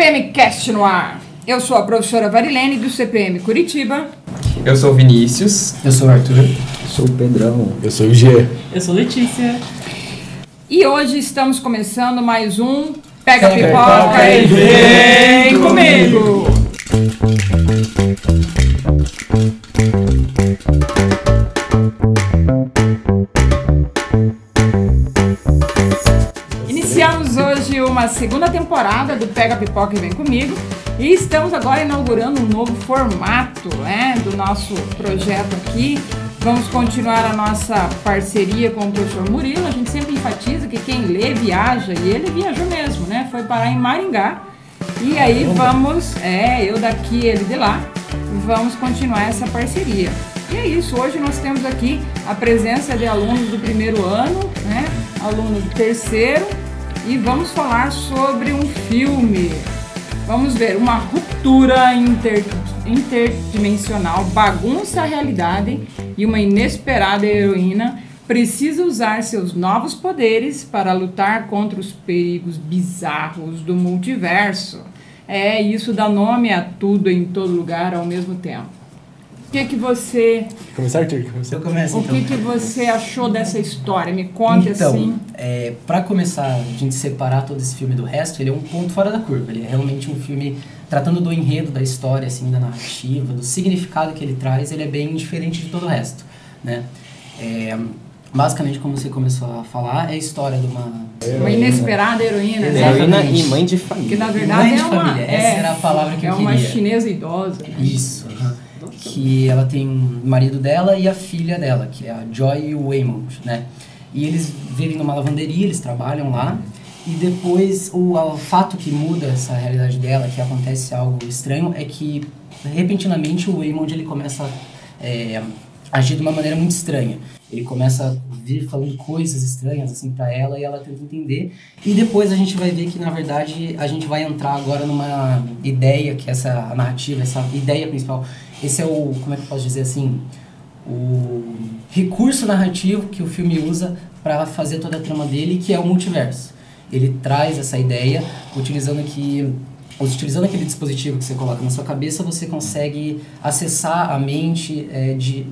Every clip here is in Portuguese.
CPM Cast no ar. Eu sou a professora Varilene do CPM Curitiba. Eu sou o Vinícius. Eu sou o Arthur. Eu sou o Pedrão. Eu sou o G. Eu sou Letícia. E hoje estamos começando mais um Pega, Pega Pipoca Pipoca e vem comigo! Iniciamos temporada do Pega Pipoca e Vem Comigo e estamos agora inaugurando um novo formato né, do nosso projeto aqui. Vamos continuar a nossa parceria com o professor Murilo. A gente sempre enfatiza que quem lê viaja e ele viajou mesmo, né? Foi parar em Maringá. E aí vamos, é, eu daqui, ele de lá, vamos continuar essa parceria. E é isso, hoje nós temos aqui a presença de alunos do primeiro ano, né? Alunos do terceiro, e vamos falar sobre um filme. Vamos ver, uma ruptura inter, interdimensional bagunça a realidade e uma inesperada heroína precisa usar seus novos poderes para lutar contra os perigos bizarros do multiverso. É, isso dá nome a tudo em todo lugar ao mesmo tempo. O que, que você. Começar, Arthur? Começar. Eu começo O então. que, que você achou dessa história? Me conte então, assim. é, para começar a gente separar todo esse filme do resto, ele é um ponto fora da curva. Ele é realmente um filme tratando do enredo da história, assim, da narrativa, do significado que ele traz. Ele é bem diferente de todo o resto, né? É, basicamente, como você começou a falar, é a história de uma Uma inesperada heroína, né? Heroína e mãe de Que família. na Mãe verdade de é uma. família, essa era a palavra que é eu uma queria. chinesa idosa. né? Isso. aham. Que ela tem o marido dela e a filha dela, que é a Joy Waymond, né? E eles vivem numa lavanderia, eles trabalham lá. E depois, o, o fato que muda essa realidade dela, que acontece algo estranho, é que repentinamente o Waymond ele começa é, a agir de uma maneira muito estranha. Ele começa a vir falando coisas estranhas assim para ela e ela tenta entender. E depois a gente vai ver que na verdade a gente vai entrar agora numa ideia que essa narrativa, essa ideia principal, esse é o como é que eu posso dizer assim, o recurso narrativo que o filme usa para fazer toda a trama dele, que é o multiverso. Ele traz essa ideia utilizando que utilizando aquele dispositivo que você coloca na sua cabeça, você consegue acessar a mente é, de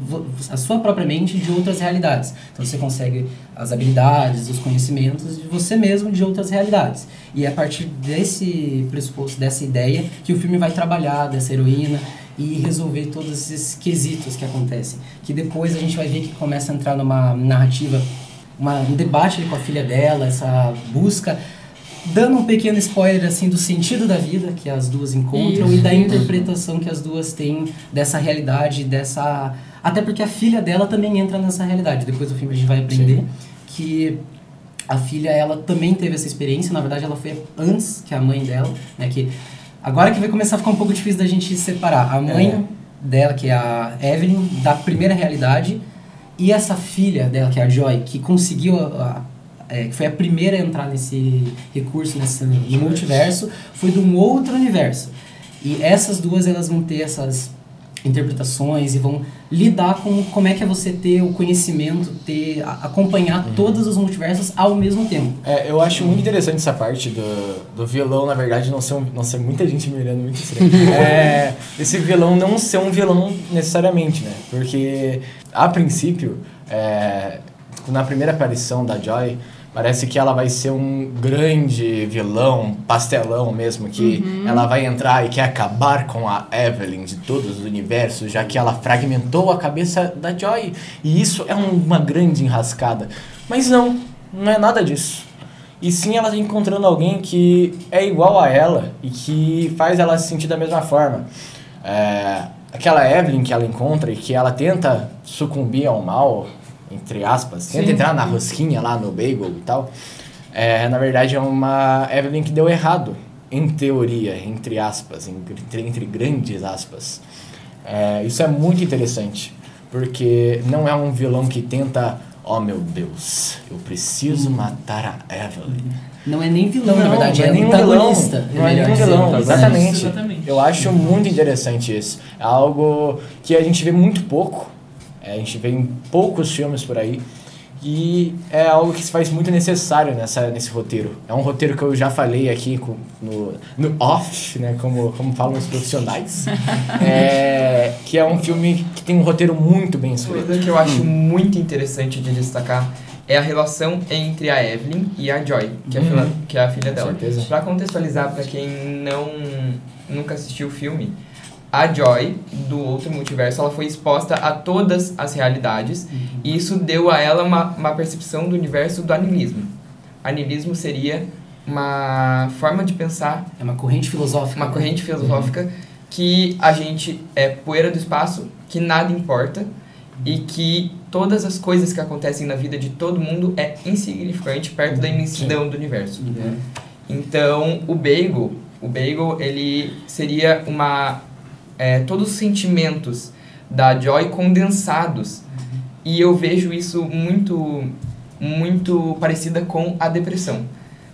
a sua própria mente de outras realidades. Então você consegue as habilidades, os conhecimentos de você mesmo de outras realidades. E é a partir desse pressuposto, dessa ideia, que o filme vai trabalhar dessa heroína e resolver todos esses quesitos que acontecem. Que depois a gente vai ver que começa a entrar numa narrativa, uma, um debate com a filha dela, essa busca dando um pequeno spoiler assim do sentido da vida que as duas encontram Isso, e da interpretação que as duas têm dessa realidade, dessa até porque a filha dela também entra nessa realidade. Depois do filme a gente vai aprender que a filha ela também teve essa experiência, na verdade ela foi antes que a mãe dela, né, que agora que vai começar a ficar um pouco difícil da gente separar. A mãe É. dela, que é a Evelyn, da primeira realidade, e essa filha dela, que é a Joy, que conseguiu a- a- é, que foi a primeira a entrar nesse recurso, nesse no multiverso, foi de um outro universo. E essas duas elas vão ter essas interpretações e vão lidar com como é que é você ter o conhecimento, ter acompanhar todos os multiversos ao mesmo tempo. É, eu acho muito interessante essa parte do, do vilão, na verdade, não ser um. Nossa, muita gente me olhando muito estranho. é, esse vilão não ser um vilão necessariamente, né? Porque, a princípio, é, na primeira aparição da Joy, parece que ela vai ser um grande vilão, pastelão mesmo, que ela vai entrar e quer acabar com a Evelyn de todos os universos, já que ela fragmentou a cabeça da Joy. E isso é um- uma grande enrascada. Mas não, não é nada disso. E sim ela tá encontrando alguém que é igual a ela e que faz ela se sentir da mesma forma. É, aquela Evelyn que ela encontra e que ela tenta sucumbir ao mal, entre aspas, tenta Sim. entrar na rosquinha lá no bagel e tal, é, na verdade é uma Evelyn que deu errado, em teoria, entre aspas, entre, entre grandes aspas. É, isso é muito interessante, porque não é um vilão que tenta, oh meu Deus, eu preciso matar a Evelyn. Não é nem vilão, na Não, verdade, não é, nenhum antagonista. vilão. Não é nenhum dizendo. vilão, exatamente. Exatamente. Eu acho muito interessante isso. É algo que a gente vê muito pouco. É, a gente vê em poucos filmes por aí. E é algo que se faz muito necessário nessa, nesse roteiro. É um roteiro que eu já falei aqui com, no, no off, né? Como, como falam os profissionais. é, que é um filme que tem um roteiro muito bem escrito. Coisa que eu acho muito interessante de destacar é a relação entre a Evelyn e a Joy, que é a, Uhum. filha, que é a filha Com dela. certeza. Pra contextualizar pra quem não nunca assistiu o filme, a Joy do outro multiverso, ela foi exposta a todas as realidades e isso deu a ela uma, uma percepção do universo do animismo. Animismo seria uma forma de pensar É uma corrente filosófica. uma né? corrente filosófica que a gente é poeira do espaço, que nada importa e que todas as coisas que acontecem na vida de todo mundo é insignificante perto da imensidão do universo. Uhum. Então, o Bagel, o Bagel, ele seria uma é, todos os sentimentos da Joy condensados. E eu vejo isso muito muito parecida com a depressão.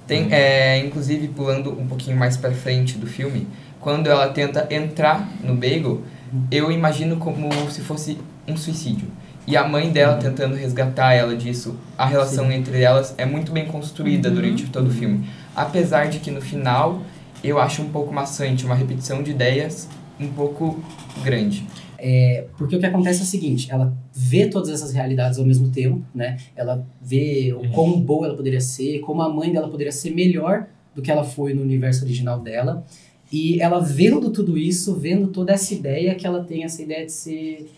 Tem, é, inclusive, pulando um pouquinho mais para frente do filme, quando ela tenta entrar no Bagel, eu imagino como se fosse um suicídio. E a mãe dela tentando resgatar ela disso, a relação entre elas é muito bem construída Uhum. durante todo o filme. Apesar de que no final eu acho um pouco maçante, uma repetição de ideias um pouco grande. É, porque o que acontece é o seguinte, ela vê todas essas realidades ao mesmo tempo, né? Ela vê o quão boa ela poderia ser, como a mãe dela poderia ser melhor do que ela foi no universo original dela. E ela vendo tudo isso, vendo toda essa ideia, que ela tem essa ideia de ser...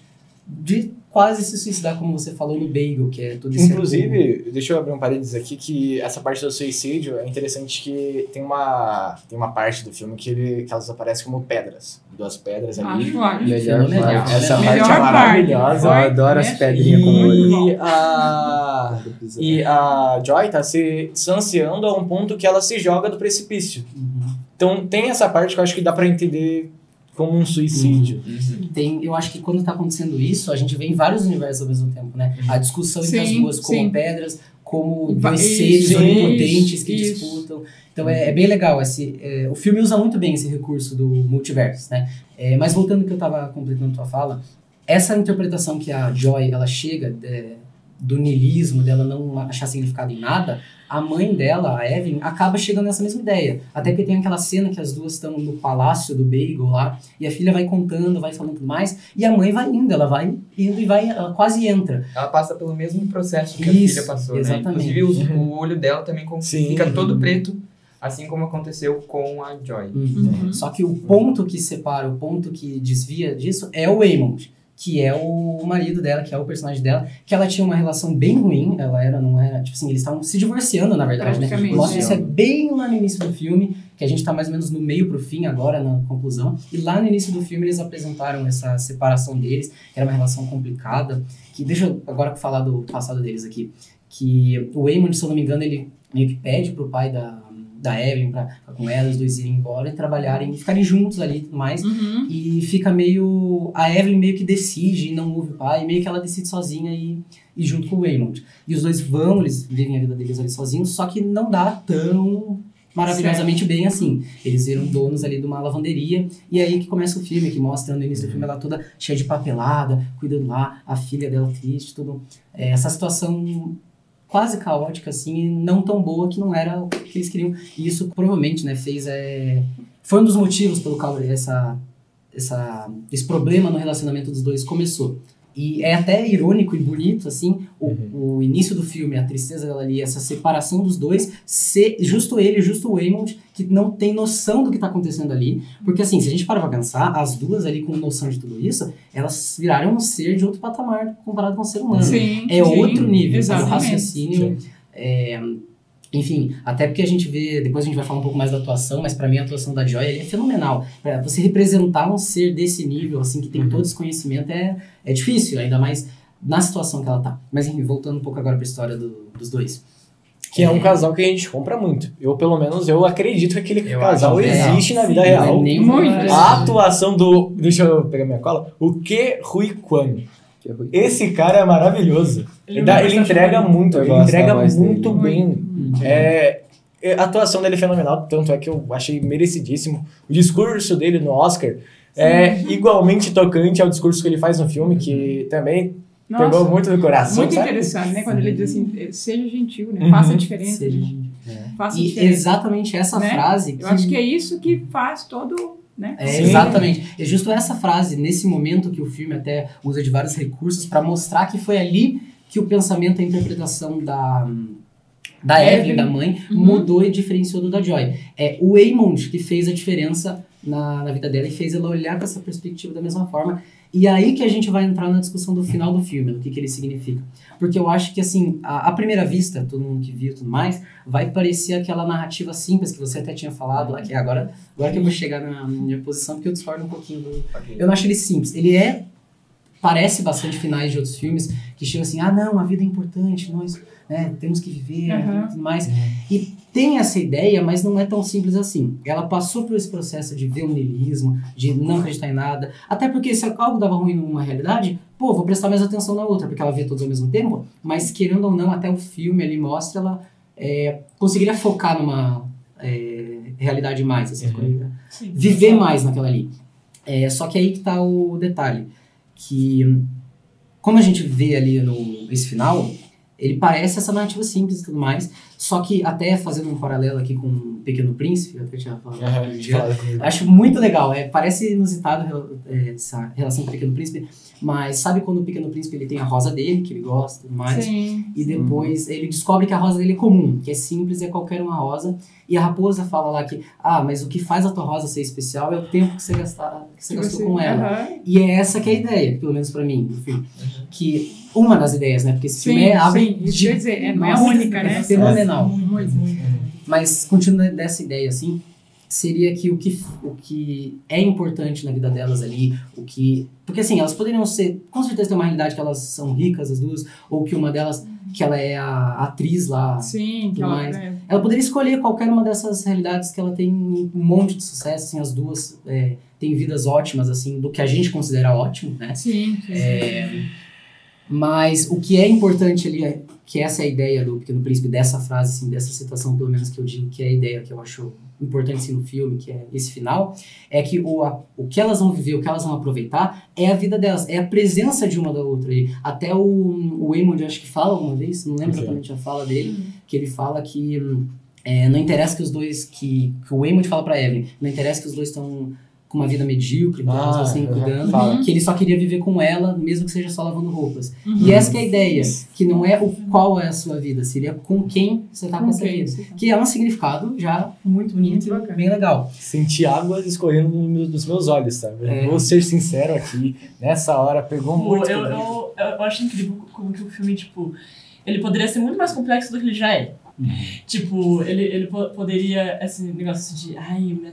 De quase se suicidar, como você falou no Bagel, que é todo esse... Inclusive, deixa eu abrir um parênteses aqui, que essa parte do suicídio é interessante que tem uma, tem uma parte do filme que, ele, que elas aparecem como pedras. Duas pedras ali. Acho, acho. Melhor parte. Essa Melhor parte é parte. maravilhosa. Eu adoro as pedrinhas com muito olho. E a, e a Joy tá se distanciando a um ponto que ela se joga do precipício. Uhum. Então tem essa parte que eu acho que dá pra entender como um suicídio. Tem, eu acho que quando tá acontecendo isso, a gente vê em vários universos ao mesmo tempo, né? A discussão entre as Sim, duas como sim. pedras, como dois seres sim, onipotentes que isso. disputam. Então é, é bem legal. Esse, é, o filme usa muito bem esse recurso do multiverso, né? É, mas voltando ao que eu tava completando tua fala, essa interpretação que a Joy, ela chega é, do niilismo, dela não achar significado em nada, a mãe dela, a Evelyn, acaba chegando nessa mesma ideia. Até que tem aquela cena que as duas estão no palácio do Bagel lá, e a filha vai contando, vai falando tudo mais, e a mãe vai indo, ela vai indo e vai, ela quase entra. Ela passa pelo mesmo processo que Isso, a filha passou, exatamente. né? Inclusive o, o olho dela também com- Sim. fica todo preto, assim como aconteceu com a Joy. Uhum. Só que o ponto que separa, o ponto que desvia disso é o Waymond, que é o marido dela, que é o personagem dela, que ela tinha uma relação bem ruim, ela era, não era, tipo assim, eles estavam se divorciando, na verdade, né? Mostra é. isso é bem lá no início do filme, que a gente tá mais ou menos no meio pro fim agora, na conclusão, e lá no início do filme eles apresentaram essa separação deles, que era uma relação complicada, que deixa eu agora falar do passado deles aqui, que o Waymond, se eu não me engano, ele meio que pede pro pai da, da Evelyn pra ficar com ela, os dois irem embora e trabalharem, e ficarem juntos ali e tudo mais. Uhum. E fica meio. A Evelyn meio que decide e não ouve o pai, e meio que ela decide sozinha e, e junto com o Waymond. E os dois vão, eles vivem a vida deles ali sozinhos, só que não dá tão maravilhosamente bem assim. Eles viram donos ali de uma lavanderia, e aí que começa o filme, que mostra no início do filme ela toda cheia de papelada, cuidando lá, a filha dela triste, tudo. É, essa situação quase caótica, assim, não tão boa que não era o que eles queriam. E isso provavelmente, né, fez. É... Foi um dos motivos pelo qual essa, essa, esse problema no relacionamento dos dois começou. E é até irônico e bonito, assim, o, o início do filme, a tristeza dela ali, essa separação dos dois, ser justo ele, justo o Waymond, que não tem noção do que tá acontecendo ali. Porque, assim, se a gente parar pra pensar, as duas ali com noção de tudo isso, elas viraram um ser de outro patamar comparado com o ser humano. Sim, É sim, outro nível, o Exatamente. raciocínio. é, enfim, até porque a gente vê, depois a gente vai falar um pouco mais da atuação, mas pra mim a atuação da Joy é fenomenal. Pra você representar um ser desse nível, assim, que tem todo esse conhecimento, é, é difícil, ainda mais na situação que ela tá. Mas enfim, voltando um pouco agora pra história do- dos dois. Que é um casal que a gente compra muito. Eu, pelo menos, eu acredito que aquele Eu casal acho que é. existe na Sim, vida é real. nem Muito. A atuação do. Deixa eu pegar minha cola. O que Rui Kwan. É. Esse cara é maravilhoso. Ele Ele, é dá- ele entrega muito- muito, ele entrega voz dele. muito bem. É, é, a atuação dele é fenomenal, tanto é que eu achei merecidíssimo. O discurso dele no Oscar é igualmente tocante ao discurso que ele faz no filme, que também Nossa, pegou muito no coração, Muito sabe? interessante, né? Quando ele diz assim, eh, seja gentil, né? Uhum. Faça a diferença. Seja- Faça a E diferença. exatamente essa Né? frase. Eu acho que é isso que faz todo, né? É, Sim. exatamente. É justo essa frase, nesse momento que o filme até usa de vários recursos para mostrar que foi ali que o pensamento e a interpretação da, da Evelyn, Evelyn. da mãe, Uhum. mudou e diferenciou do da Joy. É o Eamond que fez a diferença na, na vida dela e fez ela olhar com essa perspectiva da mesma forma. E aí que a gente vai entrar na discussão do final do filme, do que, que ele significa. Porque eu acho que, assim, à primeira vista, todo mundo que viu e tudo mais, vai parecer aquela narrativa simples que você até tinha falado lá, que é agora, agora que eu vou chegar na minha posição, porque eu discordo um pouquinho do, eu não acho ele simples. Ele é. Parece bastante finais de outros filmes que chegam assim: ah, não, a vida é importante, nós né, temos que viver Aham. e tudo mais. E tem essa ideia, mas não é tão simples assim. Ela passou por esse processo de ver o niilismo, de não acreditar em nada. Até porque se algo dava ruim numa realidade, pô, vou prestar mais atenção na outra, porque ela vê todos ao mesmo tempo. Mas querendo ou não, até o filme ali mostra ela é, conseguiria focar numa é, realidade mais, assim, Uhum. Sim. viver mais naquela ali. É, só que aí que tá o detalhe, que hum, como a gente vê ali no esse final, ele parece essa narrativa simples e tudo mais, só que até fazendo um paralelo aqui com o Pequeno Príncipe, eu até tinha falado comigo. Acho muito legal, é, parece inusitado é, essa relação com o Pequeno Príncipe, mas sabe quando o Pequeno Príncipe ele tem a rosa dele, que ele gosta e tudo mais, Sim. e depois ele descobre que a rosa dele é comum, que é simples, é qualquer uma rosa. E a raposa fala lá que, ah, mas o que faz a tua rosa ser especial é o tempo que você, gastar, que você Que gastou você- com ela. Aham. E é essa que é a ideia, pelo menos pra mim, do filme. Que uma das ideias, né? Porque esse Sim, filme é, abre sim, isso de- dizer, é, não é única, né? É fenomenal. Muito, muito. Mas, continuando dessa ideia, assim, seria que o, que o que é importante na vida delas ali, o que... Porque, assim, elas poderiam ser... Com certeza tem uma realidade que elas são ricas, as duas, ou que uma delas, que ela é a atriz lá. Sim, que ela, mais. é, Ela poderia escolher qualquer uma dessas realidades que ela tem um monte de sucesso, assim, as duas é, têm vidas ótimas, assim, do que a gente considera ótimo, né? Sim, sim. É, mas o que é importante ali, é, que essa é a ideia do Pequeno Príncipe, dessa frase, assim, dessa citação, pelo menos que eu digo, que é a ideia que eu acho importante assim, no filme, que é esse final, é que o, a- o que elas vão viver, o que elas vão aproveitar, é a vida delas, é a presença de uma da outra. E até o, o Eamon, acho que fala uma vez, não lembro exatamente a fala dele, que ele fala que é, não interessa que os dois, que, que o Eamon fala pra Evelyn, não interessa que os dois estão com uma vida medíocre, então, Ah, assim, cuidando, fala. que ele só queria viver com ela, mesmo que seja só lavando roupas. Uhum. E essa que é a ideia, que não é o qual é a sua vida, seria com quem você tá com, Com essa vida. tá. Que é um significado já muito bonito Muito e bem legal. Senti água escorrendo no meu- dos meus olhos, sabe? É. Vou ser sincero aqui, nessa hora pegou muito. eu, eu, eu acho incrível como que o filme, tipo, ele poderia ser muito mais complexo do que ele já é. Tipo, ele, ele po- poderia, esse negócio de, ai, minha,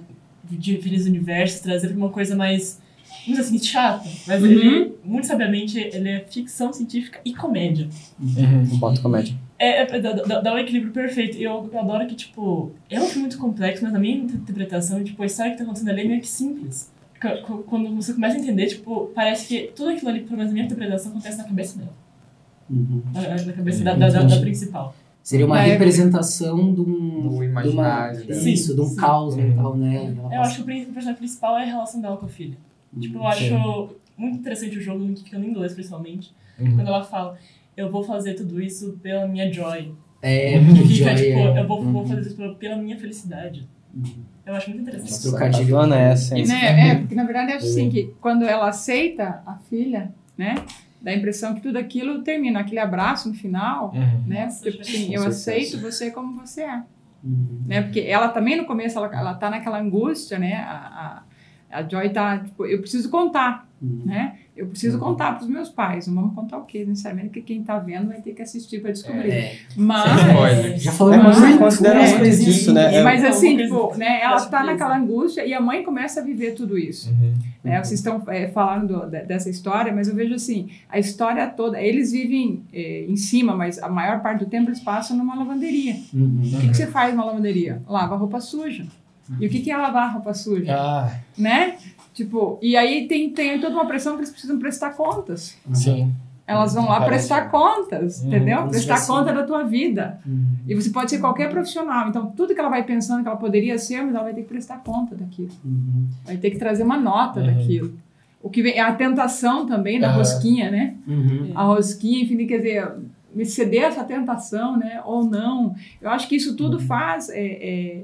de Feliz Universo, trazer pra uma coisa mais, vamos dizer assim, chata. Mas Uhum. ele, muito sabiamente, ele é ficção científica e comédia. Uhum. Um ponto comédia. É, é, dá, dá- dá um equilíbrio perfeito. E eu, eu adoro que, tipo, é um filme muito complexo, mas na minha interpretação, tipo, a história que tá acontecendo ali é meio que simples. Qu- qu- Quando você começa a entender, tipo, parece que tudo aquilo ali, pelo menos na minha interpretação, acontece na cabeça dela. Uhum. Na, na cabeça da, da, da, da principal. Seria uma É, representação de um. Do de imaginário uma, dela. Isso, de um Sim. caos Uhum. mental nela. Eu acho que o personagem principal é a relação dela com a filha. Tipo, eu acho muito interessante o jogo, que fica em inglês, principalmente. Uhum. Quando ela fala, eu vou fazer tudo isso pela minha joy. É, Uhum. porque Que fica, Joy tipo, é- eu vou, vou fazer isso pela- pela minha felicidade. Eu acho muito interessante. Trocadilho. Dona é essa, hein? Né? É, porque na verdade eu acho assim que quando ela aceita a filha, né? Dá a impressão que tudo aquilo termina, aquele abraço no final, Uhum. né? Tipo assim, eu aceito você como você é. Uhum. né? Porque ela também no começo ela, ela tá naquela angústia, né? A, a, a Joy tá tipo, eu preciso contar, Uhum. né? Eu preciso contar para os meus pais. Não vamos contar o quê? Necessariamente que quem tá vendo vai ter que assistir para descobrir. É, Mas já falamos É, mas muito, considera né, muito coisinhas. disso, né? É- mas É assim, tipo, né? Ela é tá naquela angústia e a mãe começa a viver tudo isso. Uhum. Né? Vocês estão é, falando do- de- dessa história, mas eu vejo assim, a história toda, eles vivem é, em cima, mas a maior parte do tempo eles passam numa lavanderia. Uhum. O que, que você faz numa lavanderia? Lava roupa suja. E o que, que é lavar roupa suja? Ah, Né? Tipo, e aí tem, tem toda uma pressão que eles precisam prestar contas. sim. Elas vão lá prestar contas, Uhum, entendeu? Prestar tivesse- conta da tua vida. Uhum. E você pode ser qualquer profissional. Então, tudo que ela vai pensando que ela poderia ser, mas ela vai ter que prestar conta daquilo. Uhum. Vai ter que trazer uma nota Uhum. daquilo. o que vem, a tentação também da Aham. rosquinha, né? Uhum. A rosquinha, enfim, quer dizer, me ceder essa tentação, né? Ou não. Eu acho que isso tudo faz. é, é,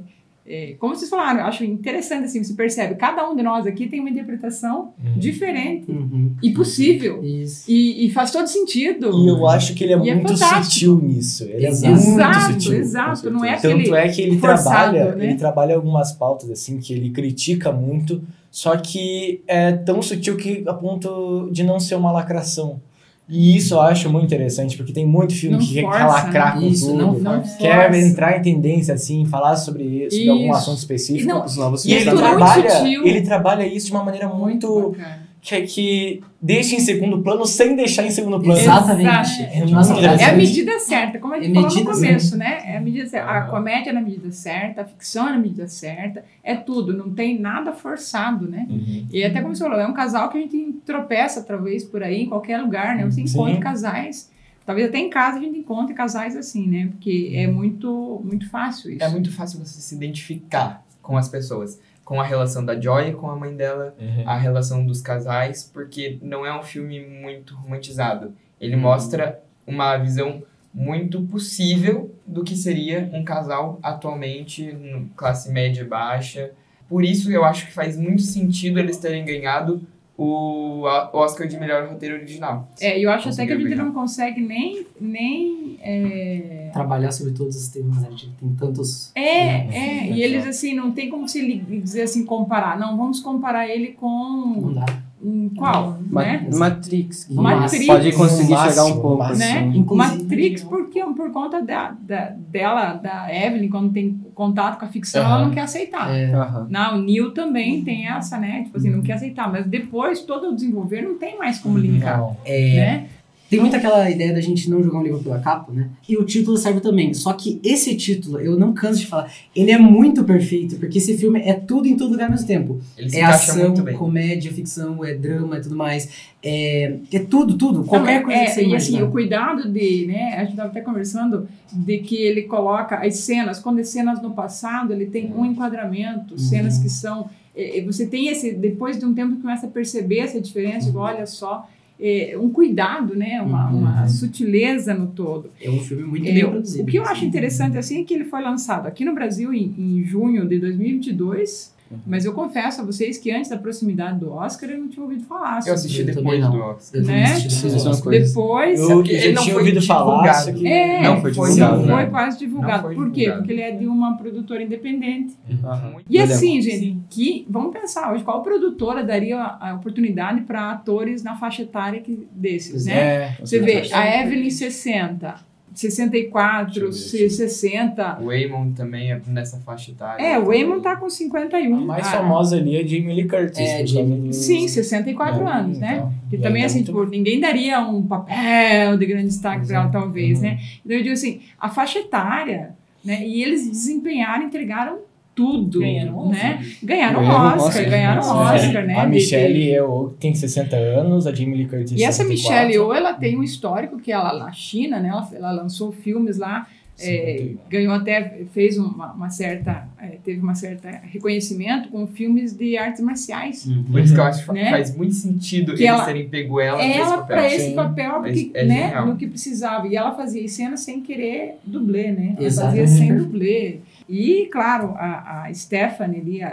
é, como vocês falaram, eu acho interessante assim, você percebe, cada um de nós aqui tem uma interpretação Uhum. diferente Uhum. e possível. Isso. E, e faz todo sentido. E eu acho que ele é E é muito fantástico. sutil nisso. Ele é Exato. muito Exato, sutil. exato. Não é Tanto aquele é que ele forçado, trabalha, né? ele trabalha algumas pautas assim que ele critica muito, só que é tão sutil que a ponto de não ser uma lacração. E isso eu acho muito interessante, porque tem muito filme Não que quer lacrar com Isso, tudo. não não Quer força. entrar em tendência assim, falar sobre, sobre algum Isso. assunto E específico. não, Os novos E ele tudo muito trabalha, sutil. ele trabalha isso de uma maneira muito bacana. Que, que deixa em segundo plano sem deixar em segundo plano. Exatamente. É Nossa, É a medida certa, como a gente É falou no começo, né? É a medida certa. A comédia é na medida certa, a ficção é na medida certa, é tudo, não tem nada forçado, né? Uhum. E até como você falou, é um casal que a gente tropeça, talvez, por aí, em qualquer lugar, né? Você Sim. encontra casais, talvez até em casa a gente encontre casais assim, né? Porque é muito, muito fácil isso. É muito fácil você se identificar com as pessoas. Com a relação da Joy com a mãe dela, Uhum. a relação dos casais, porque não é um filme muito romantizado. Ele Uhum. mostra uma visão muito possível do que seria um casal atualmente, classe média baixa. Por isso eu acho que faz muito sentido eles terem ganhado o Oscar de melhor roteiro original. É, e eu acho até que a gente ganhar. não consegue nem. nem é, Trabalhar sobre todos os temas, né? A gente tem tantos. É, é, Sim, e eles assim, não tem como se dizer assim, comparar. Não, vamos comparar ele Não com dá. Um, qual, Ma- né? Matrix. Matrix. Pode conseguir No chegar um máximo, pouco. Né? assim. Inclusive- Matrix, porque, por conta da, da- dela, da Evelyn, quando tem contato com a ficção, Aham. ela não quer aceitar. É, Aham. Não, o Neil também tem essa, né? Tipo assim, não quer aceitar. Mas depois, todo o desenvolver não tem mais como linkar, Não. é, né? Tem muito aquela ideia da gente não jogar um livro pela capa, né? E o título serve também. Só que esse título, eu não canso de falar, ele é muito perfeito, porque esse filme é tudo em todo lugar ao mesmo tempo. Ele se É ação, muito bem. comédia, ficção, é drama e tudo mais. É, é tudo, tudo. Qualquer Não, coisa é, que você E assim, o cuidado de, né? A gente estava até conversando de que ele coloca as cenas, quando é cenas no passado, ele tem um enquadramento, cenas que são. é, é, você tem esse. Depois de um tempo, começa a perceber essa diferença, igual, olha só. É, um cuidado, né? Uma, Uhum. uma sutileza no todo. É um filme muito É, bem produzido. o que eu acho interessante assim é que ele foi lançado aqui no Brasil em, em junho de 2022, mas eu confesso a vocês que antes da proximidade do Oscar eu não tinha ouvido falar. Eu assisti Eu depois também não. do Oscar. Né? é depois. Eu Ele já não tinha foi ouvido falar, que É, Não foi foi, divulgado, foi né? quase divulgado. Não foi Por quê? divulgado. Porque ele é de uma produtora independente. Aham. E Eu assim, lembro. gente, que vamos pensar hoje, qual produtora daria a, oportunidade para atores na faixa etária que, desses, né? É, Você vê, a Evelyn 60, 64, Deixa eu ver, 60. O Waymond também é nessa faixa etária. É, o Waymond tá com 51. a mais Ah, famosa ali é Jamie Lee Curtis. É, por Jamie do- Sim, 64 É, anos, né? então. Que E também, assim, tá tipo, ninguém daria um papel de grande destaque para ela, talvez, né? Então, eu digo assim, a faixa etária, né? E eles desempenharam, entregaram tudo, Ganharam né? Ganharam Ganharam Oscar, Oscar. ganharam Oscar, né? A Michelle Yeoh tem 60 anos, a Jamie Lee Curtis E essa 64. Michelle Yeoh, ela tem um histórico que ela, na China, né? Ela, ela lançou filmes lá, é, 51. ganhou até, fez uma, uma certa, é, teve uma certa reconhecimento com filmes de artes marciais. Uhum. Por isso que eu acho que Né? faz muito sentido Que eles ela- terem pego ela, para esse papel porque, É- é né, no que precisava e ela fazia as cenas sem querer dublê né ela Exatamente. fazia sem dublê e claro a, a Stephanie ali a,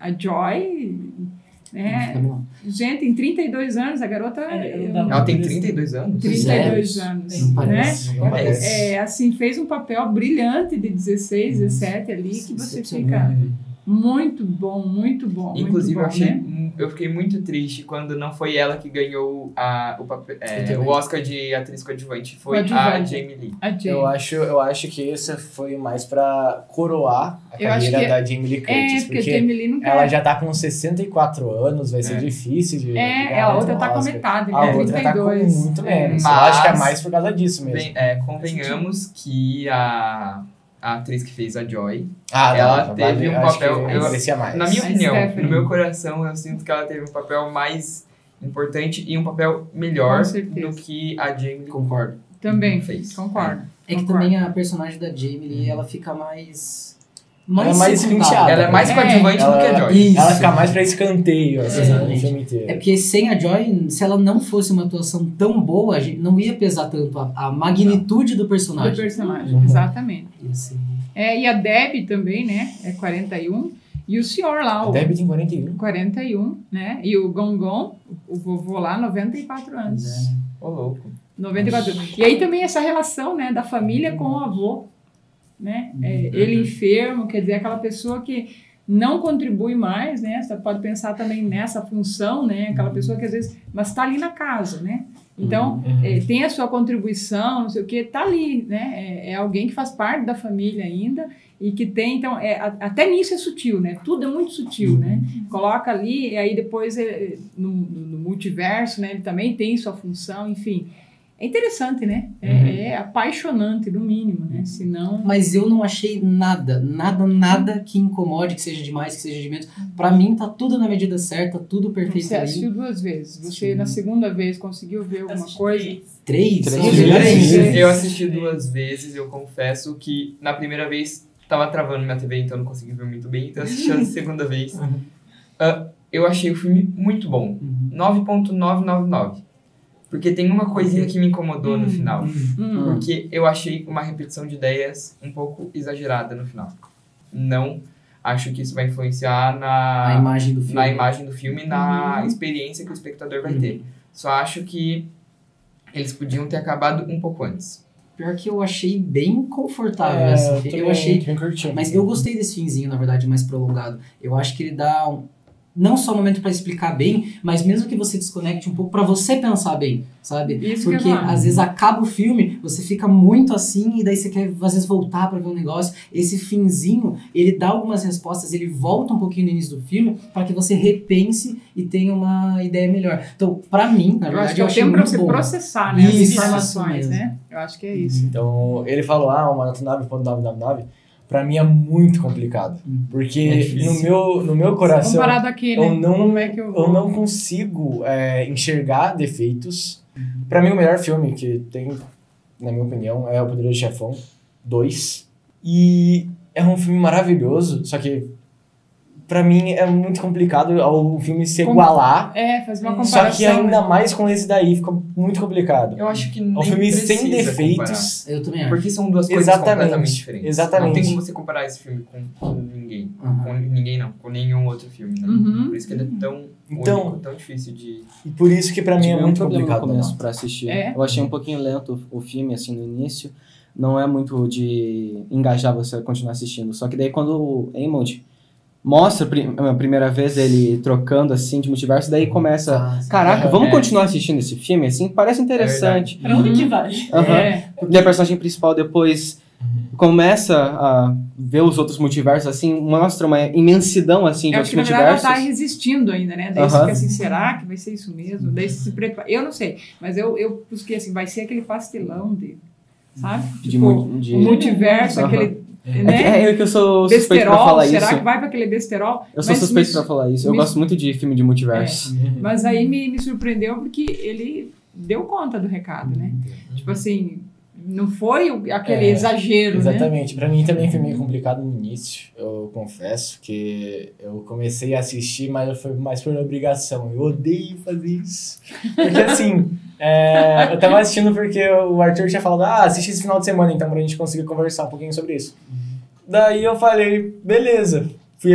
a, a Joy né gente em 32 anos a garota É, eu Ela tem 32 anos? 32 Zero. anos Não né parece. Não parece. é, assim fez um papel brilhante de 16 17 ali que você fica muito bom muito bom muito Inclusive, bom, eu, achei, né? eu fiquei muito triste quando não foi ela que ganhou a, o, papel, é, o Oscar de atriz coadjuvante, foi a. Jamie Lee. a Jane. Eu acho, eu acho que esse foi mais pra coroar a Eu acho carreira que- da Jamie Lee é Curtis. porque, porque a Jamie Lee não quer ela já tá com 64 anos, vai ser É. difícil de. de É, ela, a um outra tá com a metade, A né? outra tá com 32. muito menos. Mas- Eu acho que é mais por causa disso mesmo. Bem, é, convenhamos que a, a atriz que fez a Joy, ah, ela não, teve vale- um papel- que eu- mais. na minha A opinião, Stephanie. no meu coração, eu sinto que ela teve um papel mais importante e um papel melhor do que a Jamie Concordo. Também, fez. concordo. É que concordo. também a personagem da Jamie Lee, ela fica mais, Ela é mais escanteada. Ela é mais É, coadjuvante do que a Joy. Isso. ela fica mais pra escanteio, assim, no Exatamente. filme inteiro. É porque sem a Joy, se ela não fosse uma atuação tão boa, a gente não ia pesar tanto a, a magnitude do Do personagem. personagem, Uhum. exatamente. Ser- É, e a Deb também, né? É 41. E o senhor lá, o Debbie tem 41. 41, né? E o Gongon, o vovô lá, 94 anos. Pois é. Ô, louco. 94 anos. E aí também essa relação, né, da família com o avô, né? É, Uhum. ele enfermo, quer dizer, aquela pessoa que não contribui mais, né? Você pode pensar também nessa função, né? Aquela pessoa que às vezes, mas está ali na casa, né? Então, Uhum. é, tem a sua contribuição, não sei o que, tá ali, né? É, é alguém que faz parte da família ainda e que tem, então, é, a- até nisso é sutil, né? Tudo é muito sutil, né? Coloca ali e aí depois é, no, no multiverso, né? Ele também tem sua função, enfim. É interessante, né? É, Uhum. é apaixonante, no mínimo, né? Senão... Mas eu não achei nada, nada, nada que incomode, que seja demais, que seja de menos. Pra mim tá tudo na medida certa, tudo perfeito Você assistiu duas vezes. Você, Sim. na segunda vez, conseguiu ver alguma Assisti coisa? três. Três? Três três. Eu assisti duas vezes, eu confesso que na primeira vez tava travando minha TV, então não consegui ver muito bem, então eu assisti a segunda vez. Ah, eu achei o filme muito bom. Uhum. 9.999. Porque tem uma coisinha que me incomodou no Hum. final. Hum. Porque eu achei uma repetição de ideias um pouco exagerada no final. Não acho que isso vai influenciar na, A imagem do filme. na imagem do filme e na Uhum. experiência que o espectador vai Uhum. ter. Só acho que eles podiam ter acabado um pouco antes. Pior que eu achei bem confortável É, essa. eu, Eu, também- achei. Mas eu gostei desse finzinho, na verdade, mais prolongado. Eu acho que ele dá um, não só um momento pra explicar bem, mas mesmo que você desconecte um pouco pra você pensar bem, sabe? Isso que Porque eu às vezes acaba o filme, você fica muito assim e daí você quer às vezes voltar pra ver um negócio. Esse finzinho, ele dá algumas respostas, ele volta um pouquinho no início do filme pra que você repense e tenha uma ideia melhor. Então, pra mim, na Eu verdade, acho que é eu o achei tempo pra muito você bom. processar né, as Isso, informações, isso né? Eu acho que é isso. Então, ele falou, ah, uma nota 9.999, pra mim é muito complicado. Hum. É Porque difícil. no meu, no meu coração, Comparado aqui, né? eu não, Como é que eu, eu não consigo é, enxergar defeitos. Pra mim, o melhor filme que tem, na minha opinião, é O Poderoso Chefão 2. E é um filme maravilhoso, só que pra mim é muito complicado ao filme se igualar. É, fazer uma Só comparação. que ainda né? mais com esse daí fica muito complicado. Eu acho que É nem um filme sem defeitos. Eu também acho. Porque são duas coisas Exatamente, completamente diferentes. exatamente. Não tem como você comparar esse filme com, com ninguém. Aham. Com ninguém não, com nenhum outro filme, né? Uhum. Por isso que ele é tão Então- único, tão difícil de... E por isso que pra mim é muito problema no complicado. começo não. pra assistir. É? Eu achei um pouquinho lento o filme, assim, no início. Não é muito de engajar você a continuar assistindo. Só que daí quando o Amond mostra a primeira vez ele trocando, assim, de multiverso, daí começa... Ah. Caraca, vamos É. continuar assistindo esse filme, assim? Parece interessante. Pra onde que vai? Aham. É, E a personagem principal depois começa a ver os outros multiversos, assim, mostra uma imensidão, assim, de acho outros que verdade ela multiversos. tá resistindo ainda, né? Daí você Aham. fica assim, será que vai ser isso mesmo? Daí você se prepara. Eu não sei, mas eu, eu busquei assim, vai ser aquele pastelão de. Sabe? De Tipo, de- o multiverso, Aham. aquele. É, Né? é eu que eu sou suspeito pra falar será isso. que vai para aquele besterol? Eu sou Mas suspeito me- pra falar isso. Eu me- gosto muito de filme de multiverso. Mas aí me, me surpreendeu porque ele deu conta do recado, né? Tipo assim, não foi aquele É, exagero, né? Exatamente. Pra mim também foi meio complicado no início, eu confesso, que eu comecei a assistir, mas foi mais por obrigação. Eu odeio fazer isso. Porque assim, é, eu tava assistindo porque o Arthur tinha falado, ah, assiste esse final de semana, então pra gente conseguir conversar um pouquinho sobre isso. Daí eu falei, beleza. Fui,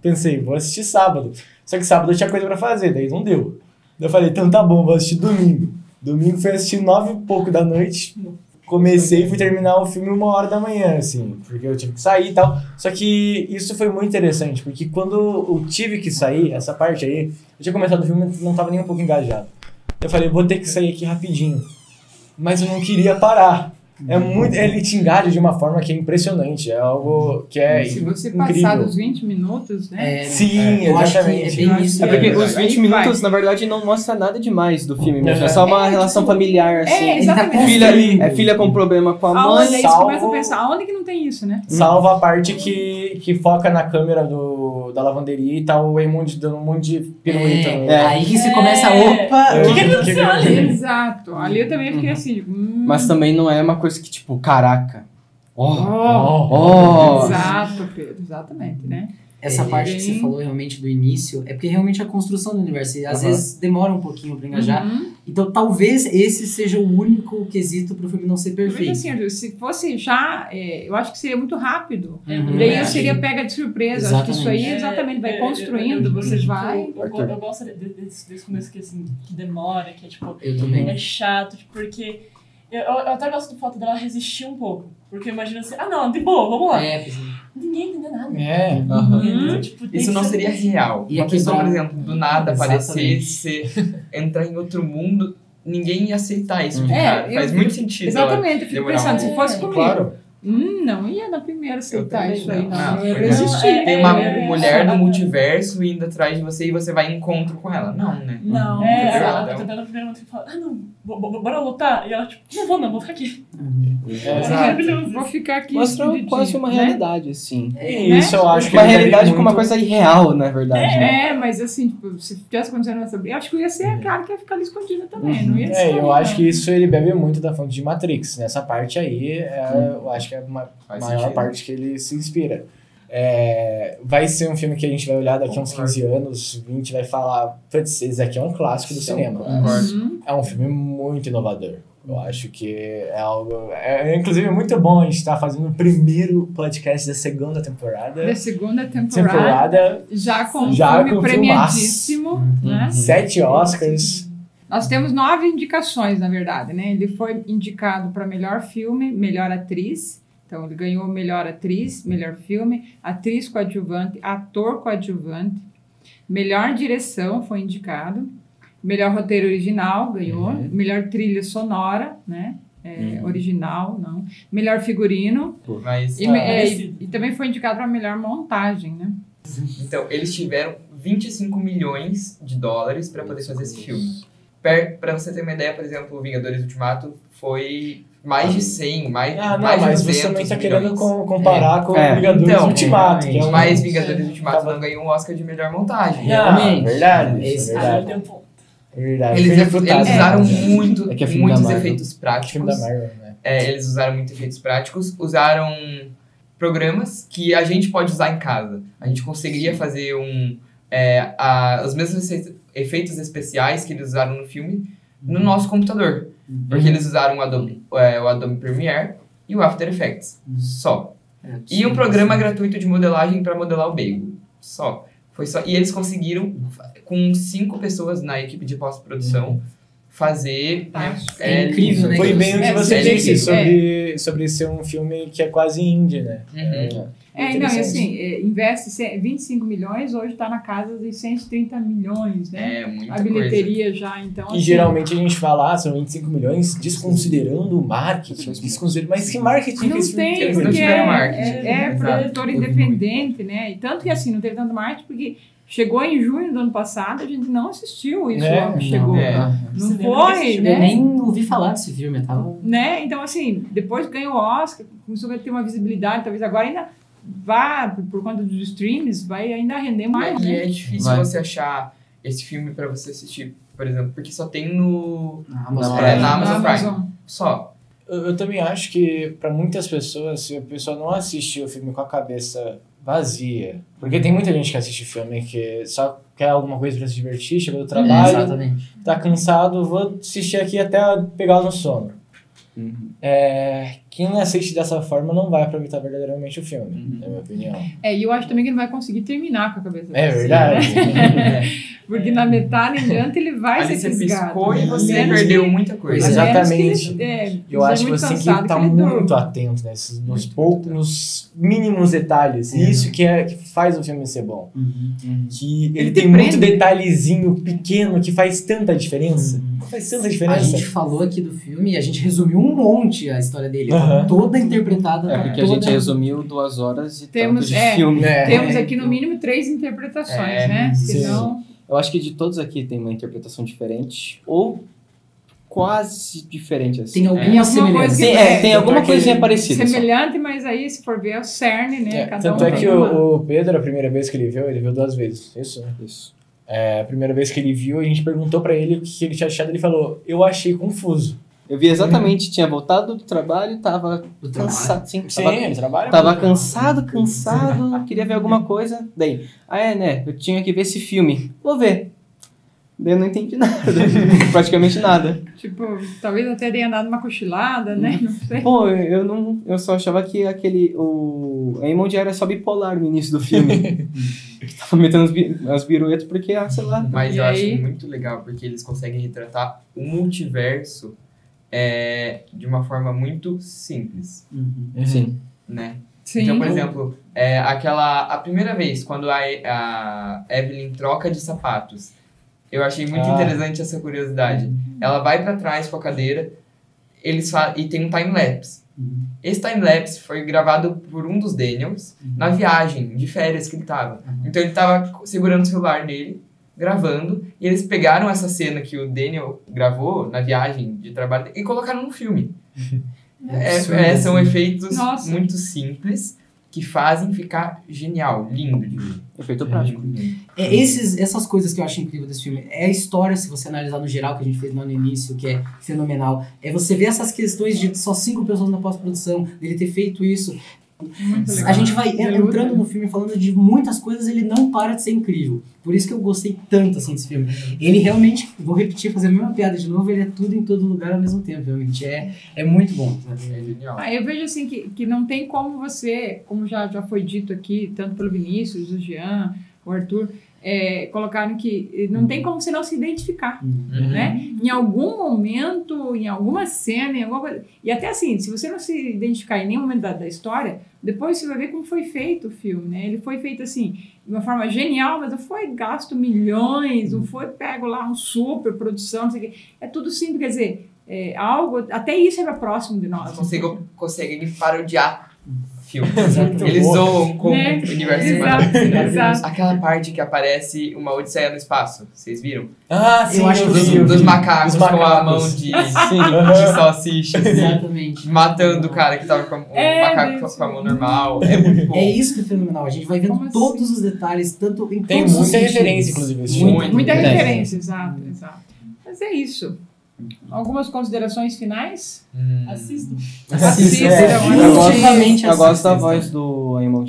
pensei, vou assistir sábado. Só que sábado eu tinha coisa pra fazer, daí não deu. Daí eu falei, então tá bom, vou assistir domingo. Domingo fui assistir nove e pouco da noite. Comecei e fui terminar o filme uma hora da manhã, assim, porque eu tive que sair e tal. Só que isso foi muito interessante, porque quando eu tive que sair, essa parte aí, eu tinha começado o filme e não tava nem um pouco engajado. Eu falei, vou ter que sair aqui rapidinho. Mas eu não queria parar. É muito, ele te engaja de uma forma que é impressionante, é algo que é Se você incrível. passar dos 20 minutos, né? É, Sim, que exatamente. é isso. É porque É, os aí 20 vai. minutos, na verdade, não mostra nada demais do filme mesmo. É É. só uma É, relação tipo, familiar, assim. É, exatamente. filha, construindo. é filha com problema com a Aonde mãe. aí você salvo- começa a pensar, aonde que não tem isso, né? Salva a parte que, que foca na câmera do, da lavanderia e tá o Raymond dando um monte de pirueta. É, no- É. Aí que você começa, É. opa, o que que aconteceu ali? Exato. Ali eu também fiquei assim, hum, Mas também não é uma coisa que, tipo, caraca, Oh. Oh. Exato, Pedro, exatamente, né? Essa É, parte que você falou realmente do início é porque realmente a construção do universo e às Aham. vezes demora um pouquinho pra engajar. Uhum. Então talvez esse seja o único quesito pro filme não ser perfeito. assim, Arthur, se fosse já, é, eu acho que seria muito rápido. Uhum. E daí É, eu seria sim. pega de surpresa. Acho que isso aí É, exatamente vai é, construindo, eu- você tipo, vai. Eu, eu, eu gosto de- de- desse, desse começo que, assim, que demora, que é tipo. Eu também. É chato, tipo, porque. Eu eu até gosto do fato dela resistir um pouco. Porque imagina assim, ah não, de boa, vamos lá. É, é. Ninguém entendeu nada. É. Então, tipo, Isso não ser- seria real. E Uma pessoa, por exemplo, do nada aparecer, ser, entrar em outro mundo, ninguém ia aceitar isso de É, cara. eu Faz fico- muito sentido. Exatamente, eu fico pensando, um- se fosse comigo, Claro. Hum, não ia na primeira aceitar isso aí, não. não. Ah, eu é, Tem uma é, mulher é, do é. multiverso indo atrás de você e você vai em encontro com ela. Não, né? Não, É, Entendeu? ela tá Então- tentando primeiro e fala, ah não, bo- bo- bora lutar. E ela, tipo, não vou não, vou ficar aqui. É, Exato. maravilhoso. Vou ficar aqui. Mostra escondidinho, quase uma né? realidade, assim. E isso eu acho que Uma realidade com uma muito- coisa irreal, na verdade. né? É, mas assim, tipo, se tivesse acontecendo essa briga, acho que eu ia ser a cara que ia ficar ali escondida também, não ia ser. É, eu não. acho que isso ele bebe muito da fonte de Matrix. Nessa parte aí, é, eu acho que é a ma- Faz maior sentido. parte que ele se inspira. É, vai ser um filme que a gente vai olhar daqui a uns Concordo. 15 anos, 20, vai falar, putz, esse aqui é um clássico do Sim, cinema. Concordo. Uhum. É um filme muito inovador. Eu acho que é algo. É, inclusive, muito bom a gente estar fazendo o primeiro podcast da segunda temporada. Da segunda temporada, Temporada, já com um Já filme com premiadíssimo, né? sete Oscars. Nós temos nove indicações, na verdade, né? Ele foi indicado para melhor filme, melhor atriz. Então, ele ganhou melhor atriz, melhor filme, atriz coadjuvante, ator coadjuvante, melhor direção foi indicado, melhor roteiro original ganhou, Uhum. melhor trilha sonora, né? É, Original, não. Melhor figurino. Mas, E, Ah, é, e- merecido. e também foi indicado para melhor montagem, né? então, eles tiveram 25 milhões de dólares pra poder fazer esse filme. Per, pra você ter uma ideia, por exemplo, o Vingadores Ultimato foi mais de 100, mais, Ah, não, mais mas de você 200 também tá milhões. querendo com- comparar com É. o Vingadores Então, Ultimato, que é um. Mas Vingadores Ultimato Tava- não ganhou um Oscar de melhor montagem. Realmente. Ah, verdade, Esse isso é Ah, eu verdade. um ponto. É verdade. Eles, refutado, eles usaram né? muito, É é muitos efeitos práticos. da Marvel, né? É, eles usaram muito efeitos práticos, usaram programas que a gente pode usar em casa. A gente conseguiria fazer um é, a- os mesmos efeitos especiais que eles usaram no filme no nosso computador. Porque eles usaram o Adobe, é, o Adobe Premiere e o After Effects. Só. É, E um programa gratuito de modelagem para modelar o bagel. Só. Foi só. E eles conseguiram, com cinco pessoas na equipe de pós-produção, fazer. né, É incrível, né? Foi bem o que É, você é disse sobre, sobre ser um filme que é quase indie, né? Uhum. É, não, e assim, é, investe ce- 25 milhões, hoje está na casa de 130 milhões, né? É, muita a coisa. bilheteria já, então. E assim, geralmente a gente fala, ah, são 25 milhões, desconsiderando o marketing. Desconsiderando, mas que marketing que Não esse filme tem, não porque é, marketing. é, é Exato. produtor independente, né? E tanto que assim, não teve tanto marketing, porque chegou em junho do ano passado, a gente não assistiu isso É, logo que Não, chegou. É. Não foi, né? Eu nem ouvi falar desse filme, tava. né? Então, assim, depois ganhou o Oscar, começou a ter uma visibilidade, talvez agora ainda vá, por, conta dos streams, vai ainda render mais, E né? é difícil Vai. você achar esse filme pra você assistir, por exemplo, porque só tem no. Na Não, Amazon é, Prime. na Amazon Na Prime. Só. Eu, eu também acho que para muitas pessoas, se a pessoa não assistir o filme com a cabeça vazia, porque tem muita gente que assiste filme que só quer alguma coisa para se divertir, chegou do trabalho, Exatamente. tá cansado, vou assistir aqui até pegar no sono. Uhum. É, quem assiste dessa forma não vai aproveitar verdadeiramente o filme, Uhum. na minha opinião. É, e eu acho também que ele não vai conseguir terminar com a cabeça É vazia, verdade. né? Porque na metade em diante ele vai Ali ser você fisgado. piscou e você perdeu que- muita coisa. menos que ele, Exatamente. é, Eu acho que muito você tem que estar muito atento nesses, nos poucos, nos mínimos detalhes. E isso que, é, que faz o filme ser bom. Uhum. Que ele, Ele tem te muito detalhezinho pequeno que faz tanta diferença. Faz tanta A diferença. gente falou aqui do filme e a gente resumiu um monte a história dele. tá. Toda interpretada. É tá porque a toda... gente resumiu duas horas e Temos- tanto de é. filme. É. Temos aqui no mínimo três interpretações, É, né? sim. Senão, Eu acho que de todos aqui tem uma interpretação diferente. Ou quase diferente, assim. Tem alguma alguma semelhança. Tem, é, tem alguma é coisinha parecida. só. semelhante, mas aí se for ver é o cerne, né? É, Cada tanto um é que o, o Pedro, a primeira vez que ele viu, ele viu duas vezes. Isso, né? Isso. É, a primeira vez que ele viu, a gente perguntou pra ele o que ele tinha achado. Ele falou: Eu achei confuso. Eu vi exatamente, tinha voltado do trabalho, tava Do trabalho. cansado, sim, Sim, tava, ele trabalha tava muito. cansado, cansado, queria ver alguma coisa, daí, ah é, né, eu tinha que ver esse filme, vou ver. Daí eu não entendi nada, praticamente nada. Tipo, talvez até tenha dado uma cochilada, né? Não sei. Pô, eu não, eu só achava que aquele, o Eamon era só bipolar no início do filme. que tava metendo as, bi- as biruetas porque, ah, sei lá. Mas E eu aí? acho muito legal porque eles conseguem retratar o multiverso é, de uma forma muito simples, Sim. né? Sim. Então, por exemplo, é, aquela a primeira vez quando a, a Evelyn troca de sapatos, eu achei muito Ah. interessante essa curiosidade. Ela vai pra trás com a cadeira, eles e tem um time lapse. Uhum. Esse time lapse foi gravado por um dos Daniels na viagem de férias que ele tava. Então ele tava segurando o celular dele, gravando, e eles pegaram essa cena que o Daniel gravou na viagem de trabalho e colocaram no filme. É, é, são efeitos Nossa. muito simples que fazem ficar genial, lindo de ver. Efeito prático. É, esses, essas coisas que eu acho incrível desse filme é a história, se você analisar no geral, que a gente fez lá no início, que é fenomenal. É você ver essas questões de só cinco pessoas na pós-produção, dele ter feito isso. A gente vai entrando no filme falando de muitas coisas, ele não para de ser incrível. Por isso que eu gostei tanto assim desse filme. Ele realmente, vou repetir, fazer a mesma piada de novo, ele é tudo em todo lugar ao mesmo tempo, realmente. É, é muito bom. É genial. Ah, eu vejo assim que, que não tem como você, como já, já foi dito aqui, tanto pelo Vinícius, o Jean, o Arthur, é, colocaram que não tem como você não se identificar, Uhum. né? Em algum momento, em alguma cena, em alguma coisa. E até assim, se você não se identificar em nenhum momento da, da história, depois você vai ver como foi feito o filme, né? Ele foi feito assim, de uma forma genial, mas não foi gasto milhões, não foi pego lá um super produção, não sei o quê. É tudo simples, quer dizer, é algo, até isso era próximo de nós. Eles conseguem, conseguem parodiar filmes. Exatamente. Eles zoam com Né? o universo Exato, exato. Aquela parte que aparece uma Odisseia no espaço, vocês viram? Ah, sim, Eu acho que vi, Dos vi. macacos, Dos com a macacos. mão de, de salsicha, assim, Exatamente. matando o cara que tava com a, o É, macaco Deus. com a mão normal. É muito bom. É isso que é fenomenal. A gente vai vendo Como assim? todos os detalhes, tanto em Tem todos os muita referência, inclusive, esse Muito. filme. Muita É. referência, exato, exato. Mas é isso. Algumas considerações finais? Hum. Assisto. Assistam, É, Eu assistam. gosto, eu gosto da voz do Eamon.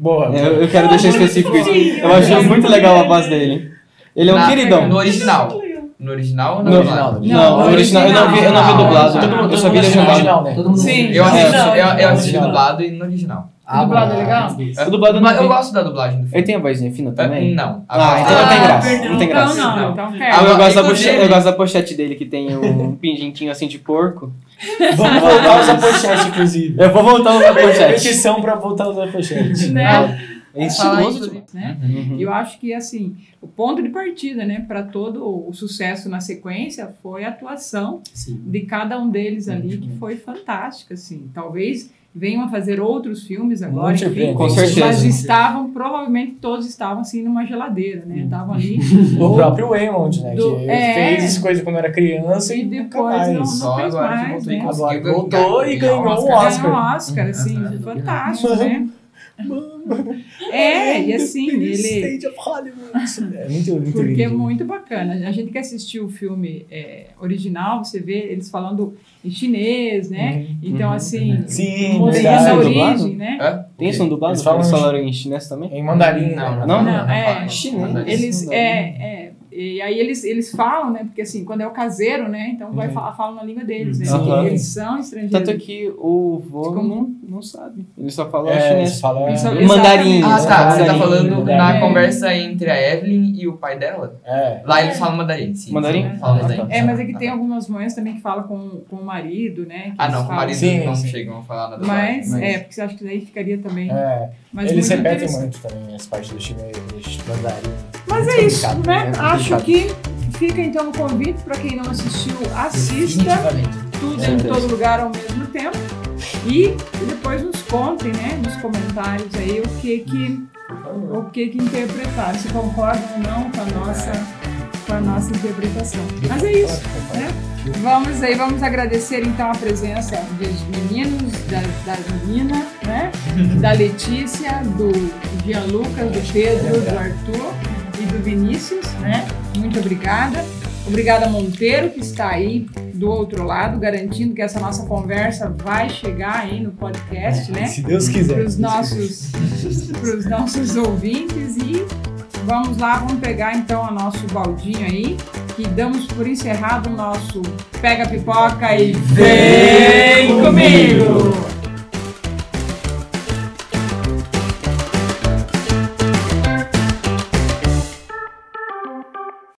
Boa. Eu, eu quero deixar específico isso. Eu achei muito legal a voz dele. Ele é um Na- queridão. No original. No original ou no, No original? original. Não, Não, no original, eu não vi, eu não vi dublado. Todo mundo- eu só vi legendado. original, né? Todo mundo Sim. Eu assisti, eu, eu assisti dublado e no original. Ah, dublado é legal? O dublado eu Mas não eu vi. gosto da dublagem do filme. Ele tem a vozinha fina também? Ah, Não. Ah, então não tem graça. Não tem Então graça. não, Não. então Ah, eu, gosto da pochete, eu gosto da pochete dele, que tem um pingentinho assim de porco. Vamos voltar a usar pochete, inclusive. Eu vou voltar a usar pochete. Petição pra voltar a usar pochete. Né? É estiloso né? Uhum. Eu acho que assim, o ponto de partida, né, para todo o sucesso na sequência foi a atuação Sim. de cada um deles ali, que foi fantástica, assim. Talvez venham a fazer outros filmes agora, Muito enfim, surpreendente. Com certeza. mas estavam, provavelmente todos estavam assim numa geladeira, né? Estavam ali O próprio Waymond, né? Do- que é. fez coisa quando era criança e, E depois mais. não- não Só fez agora mais, voltou né? e Agora voltou e ganhou um Oscar. Ganhou um Oscar, assim, Uhum. fantástico, né? É, e assim, ele State of Hollywood. É muito, muito Porque é lindo. muito bacana. A gente que assistiu o filme é, original, você vê eles falando em chinês, né? Então, assim, Sim, mostrando verdade. a Dublado? origem, né? Hã? Tem no dublado? Eles falam Eles falaram em chinês também? Em mandarim. Não, né? Não? Não, é. fala. Chinês. Eles, Não. é, é, e aí eles, eles falam, né? Porque assim, quando é o caseiro, né? Então vai Uhum. falar, falam na língua deles, né? Porque Eles são estrangeiros. Tanto que o vô Como- não, sabe. Ele só fala É, chinês. eles falam... Eles são- Mandarim. Ah, tá. falam Você tá mandarim. falando Mandarim. na É. conversa entre a Evelyn e o pai dela? É. Lá eles falam mandarim, sim. Mandarim? sim, Falam mandarim. É, mas é que tem algumas mães também que falam com, com o marido, né? que Ah, não, com o marido Sim, não sim. chegam a falar nada. Mas, é, porque você acha que daí ficaria também. É. Mas Eles repetem muito também as partes do chinês, do mandarim. Mas é isso, né? é Acho que fica então o convite para quem não assistiu, assista tudo É em todo lugar ao mesmo tempo e depois nos contem, né, nos comentários aí o que que o que que interpretaram, se concordam ou não com a nossa com a nossa interpretação. Mas é isso, né? Vamos aí, vamos agradecer então a presença dos meninos, da, da menina, né? Da Letícia, do Jean Lucas, do Pedro, do Arthur e do Vinícius, né? Muito obrigada. Obrigada Monteiro, que está aí do outro lado, garantindo que essa nossa conversa vai chegar aí no podcast, né? Se Deus quiser. Para os nossos, nossos ouvintes. E vamos lá, vamos pegar então o nosso baldinho aí que damos por encerrado o nosso Pega Pipoca e Vem Comigo!